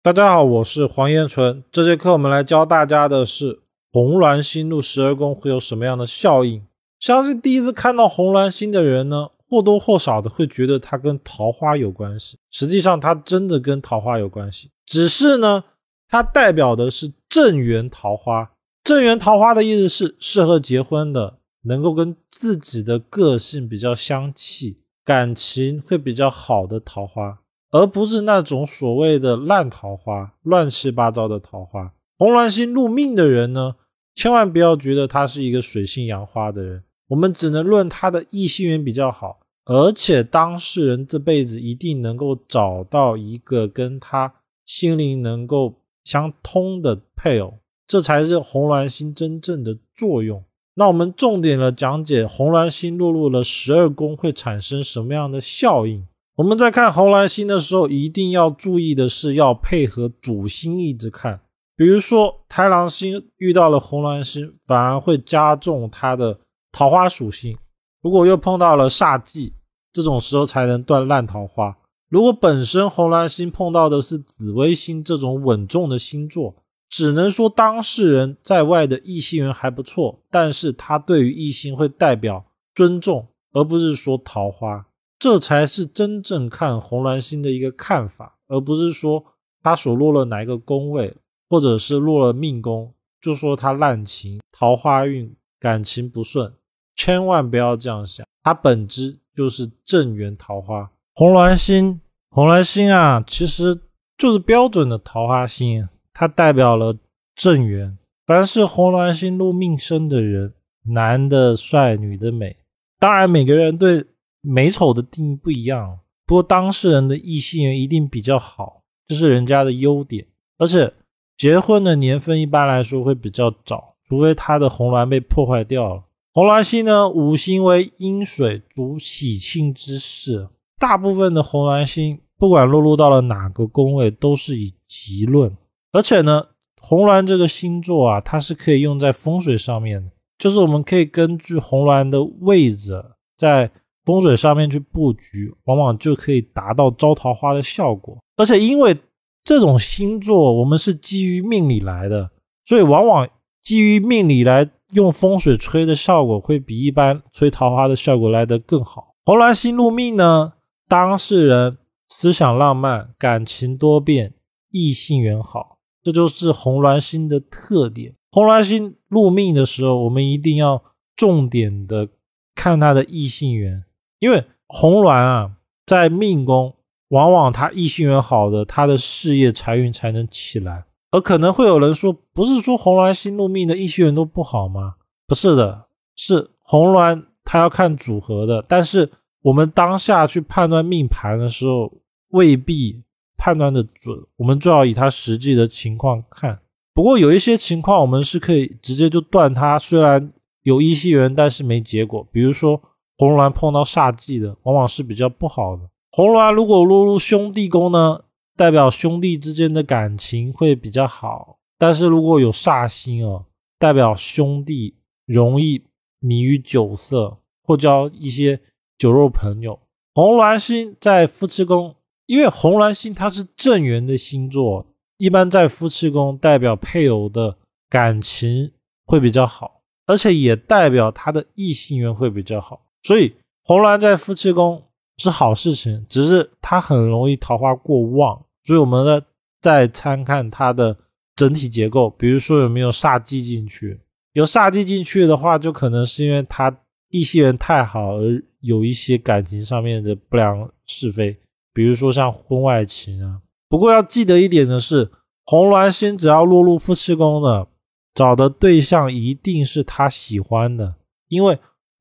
大家好，我是黄彦纯。这节课我们来教大家的是红鸾星入十二宫会有什么样的效应。相信第一次看到红鸾星的人呢，或多或少的会觉得它跟桃花有关系。实际上，它真的跟桃花有关系，只是呢，它代表的是正缘桃花。正缘桃花的意思是适合结婚的，能够跟自己的个性比较相契，感情会比较好的桃花。而不是那种所谓的烂桃花、乱七八糟的桃花。红鸾星入命的人呢，千万不要觉得他是一个水性杨花的人。我们只能论他的异性缘比较好，而且当事人这辈子一定能够找到一个跟他心灵能够相通的配偶，这才是红鸾星真正的作用。那我们重点的讲解红鸾星落入了十二宫会产生什么样的效应。我们在看红鸾星的时候，一定要注意的是要配合主星一直看。比如说，太狼星遇到了红鸾星，反而会加重它的桃花属性。如果又碰到了煞忌，这种时候才能断烂桃花。如果本身红鸾星碰到的是紫微星这种稳重的星座，只能说当事人在外的异性缘还不错，但是他对于异性会代表尊重，而不是说桃花。这才是真正看红鸾星的一个看法，而不是说他所落了哪一个宫位，或者是落了命宫，就说他滥情、桃花运、感情不顺，千万不要这样想。它本质就是正缘桃花。红鸾星，红鸾星啊，其实就是标准的桃花星，它代表了正缘。凡是红鸾星入命生的人，男的帅，女的美。当然，每个人对。美丑的定义不一样，不过当事人的异性缘一定比较好，这是人家的优点。而且结婚的年份一般来说会比较早，除非他的红鸾被破坏掉了。红鸾星呢，五行为阴水，主喜庆之事。大部分的红鸾星，不管落入到了哪个宫位，都是以吉论。而且呢，红鸾这个星座啊，它是可以用在风水上面的，就是我们可以根据红鸾的位置在。风水上面去布局，往往就可以达到招桃花的效果。而且因为这种星座，我们是基于命理来的，所以往往基于命理来用风水吹的效果，会比一般吹桃花的效果来得更好。红鸾星入命呢，当事人思想浪漫，感情多变，异性缘好，这就是红鸾星的特点。红鸾星入命的时候，我们一定要重点的看他的异性缘。因为红鸾啊，在命宫，往往他异性缘好的，他的事业财运才能起来。而可能会有人说，不是说红鸾星入命的异性缘都不好吗？不是的，是红鸾他要看组合的。但是我们当下去判断命盘的时候，未必判断的准。我们最好以他实际的情况看。不过有一些情况，我们是可以直接就断他，虽然有异性缘，但是没结果。比如说。红鸾碰到煞忌的，往往是比较不好的。红鸾如果落入兄弟宫呢，代表兄弟之间的感情会比较好；但是如果有煞星哦，代表兄弟容易迷于酒色，或交一些酒肉朋友。红鸾星在夫妻宫，因为红鸾星它是正缘的星座，一般在夫妻宫代表配偶的感情会比较好，而且也代表他的异性缘会比较好。所以红鸾在夫妻宫是好事情，只是它很容易桃花过旺，所以我们呢再参看它的整体结构，比如说有没有煞忌进去，有煞忌进去的话，就可能是因为他异性缘太好而有一些感情上面的不良是非，比如说像婚外情啊。不过要记得一点的是，红鸾星只要落入夫妻宫的，找的对象一定是他喜欢的，因为。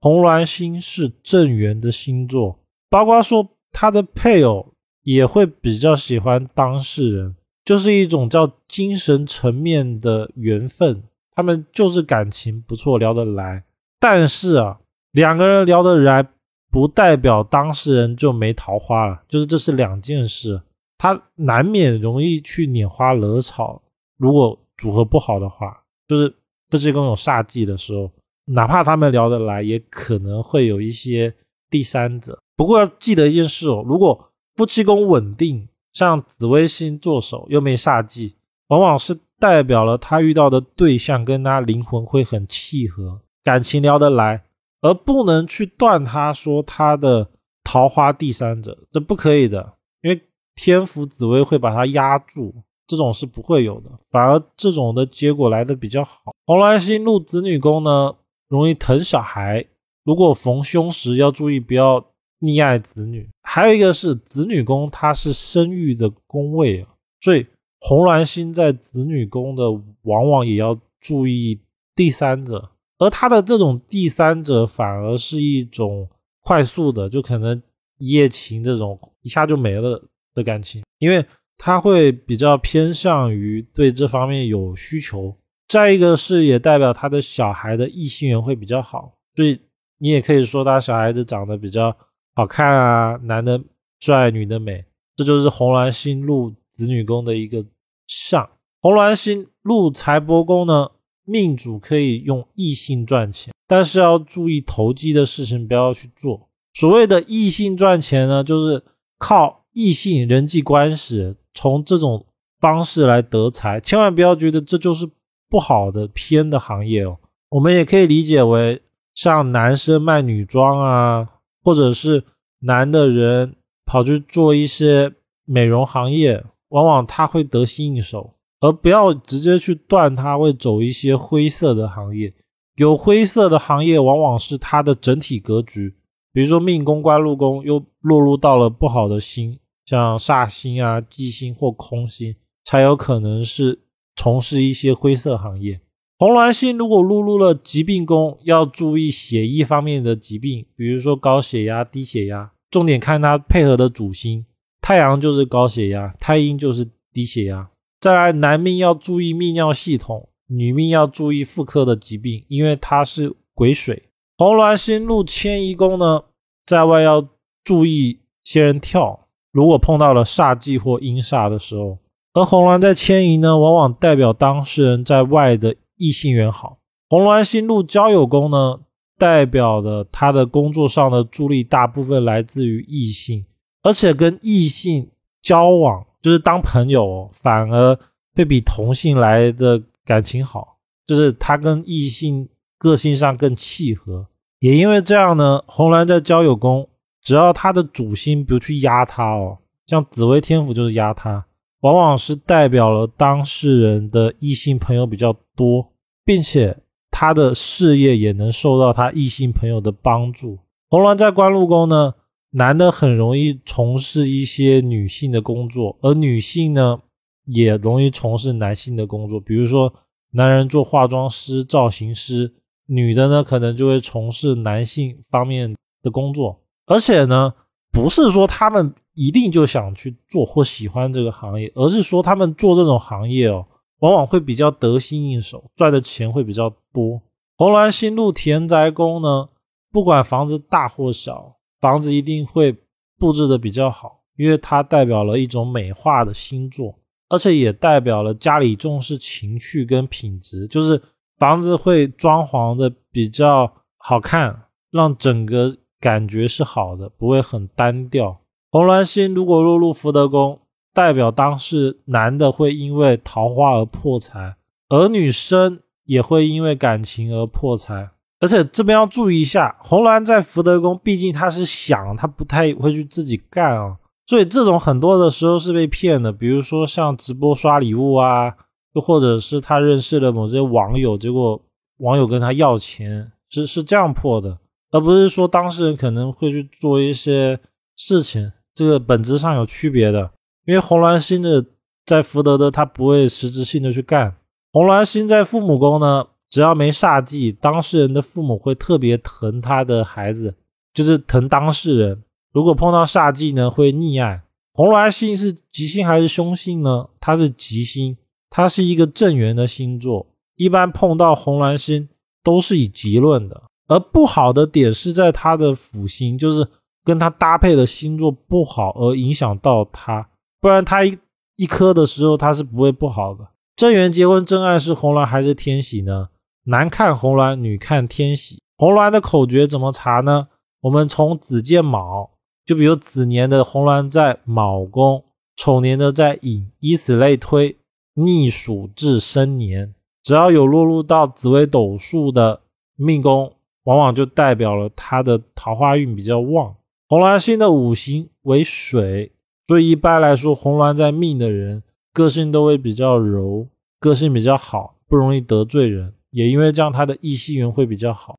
红鸾星是正缘的星座，包括说他的配偶也会比较喜欢当事人，就是一种叫精神层面的缘分。他们就是感情不错，聊得来。但是啊，两个人聊得来，不代表当事人就没桃花了，就是这是两件事。他难免容易去拈花惹草，如果组合不好的话，就是夫妻宫有煞忌的时候。哪怕他们聊得来，也可能会有一些第三者。不过要记得一件事哦，如果夫妻宫稳定，像紫微星坐守又没煞忌，往往是代表了他遇到的对象跟他灵魂会很契合，感情聊得来，而不能去断他说他的桃花第三者，这不可以的，因为天府紫微会把他压住，这种是不会有的，反而这种的结果来的比较好。红鸾星入子女宫呢，容易疼小孩，如果逢凶时要注意不要。溺爱子女，还有一个是子女宫，它是生育的宫位啊，所以红鸾星在子女宫的，往往也要注意第三者，而他的这种第三者反而是一种快速的，就可能一夜情这种一下就没了的感情，因为他会比较偏向于对这方面有需求。再一个是也代表他的小孩的异性缘会比较好，所以你也可以说他小孩子长得比较。好看啊，男的帅，女的美，这就是红鸾星入子女宫的一个象。红鸾星入财帛宫呢，命主可以用异性赚钱，但是要注意投机的事情不要去做。所谓的异性赚钱呢，就是靠异性人际关系，从这种方式来得财，千万不要觉得这就是不好的偏的行业哦。我们也可以理解为像男生卖女装啊。或者是男的人跑去做一些美容行业，往往他会得心应手，而不要直接去断他会走一些灰色的行业。有灰色的行业，往往是他的整体格局，比如说命宫、官禄宫又落入到了不好的星，像煞星啊、忌星或空星，才有可能是从事一些灰色行业。红鸾星如果落入了疾病宫，要注意血液方面的疾病，比如说高血压、低血压。重点看它配合的主星，太阳就是高血压，太阴就是低血压。再来，男命要注意泌尿系统，女命要注意妇科的疾病，因为它是癸水。红鸾星入迁移宫呢，在外要注意仙人跳，如果碰到了煞忌或阴煞的时候，而红鸾在迁移呢，往往代表当事人在外的。异性缘好，红鸾星入交友宫呢，代表的他的工作上的助力大部分来自于异性，而且跟异性交往就是当朋友，反而会比同性来的感情好，就是他跟异性个性上更契合。也因为这样呢，红鸾在交友宫，只要他的主星不去压他哦，像紫微天府就是压他。往往是代表了当事人的异性朋友比较多，并且他的事业也能受到他异性朋友的帮助。红鸾在官禄宫呢，男的很容易从事一些女性的工作，而女性呢也容易从事男性的工作。比如说，男人做化妆师、造型师，女的呢可能就会从事男性方面的工作。而且呢，不是说他们。一定就想去做或喜欢这个行业，而是说他们做这种行业哦，往往会比较得心应手，赚的钱会比较多。红鸾星入田宅宫呢，不管房子大或小，房子一定会布置的比较好，因为它代表了一种美化的星座，而且也代表了家里重视情趣跟品质，就是房子会装潢的比较好看，让整个感觉是好的，不会很单调。红鸾星如果落入福德宫，代表当事男的会因为桃花而破财，而女生也会因为感情而破财。而且这边要注意一下，红鸾在福德宫，毕竟他是想，他不太会去自己干啊，所以这种很多的时候是被骗的。比如说像直播刷礼物啊，又或者是他认识了某些网友，结果网友跟他要钱，是是这样破的，而不是说当事人可能会去做一些事情。这个本质上有区别的，因为红鸾星的在福德的，他不会实质性的去干。红鸾星在父母宫呢，只要没煞忌，当事人的父母会特别疼他的孩子，就是疼当事人。如果碰到煞忌呢，会溺爱。红鸾星是吉星还是凶星呢？它是吉星，它是一个正缘的星座，一般碰到红鸾星都是以吉论的。而不好的点是在它的辅星，就是。跟他搭配的星座不好而影响到他，不然他一一颗的时候他是不会不好的。正缘结婚真爱是红鸾还是天喜呢？男看红鸾，女看天喜。红鸾的口诀怎么查呢？我们从子见卯，就比如子年的红鸾在卯宫，丑年的在寅，以此类推，逆数至生年。只要有落入到紫微斗数的命宫，往往就代表了他的桃花运比较旺。红鸾星的五行为水，所以一般来说，红鸾在命的人个性都会比较柔，个性比较好，不容易得罪人。也因为这样，他的异性缘会比较好。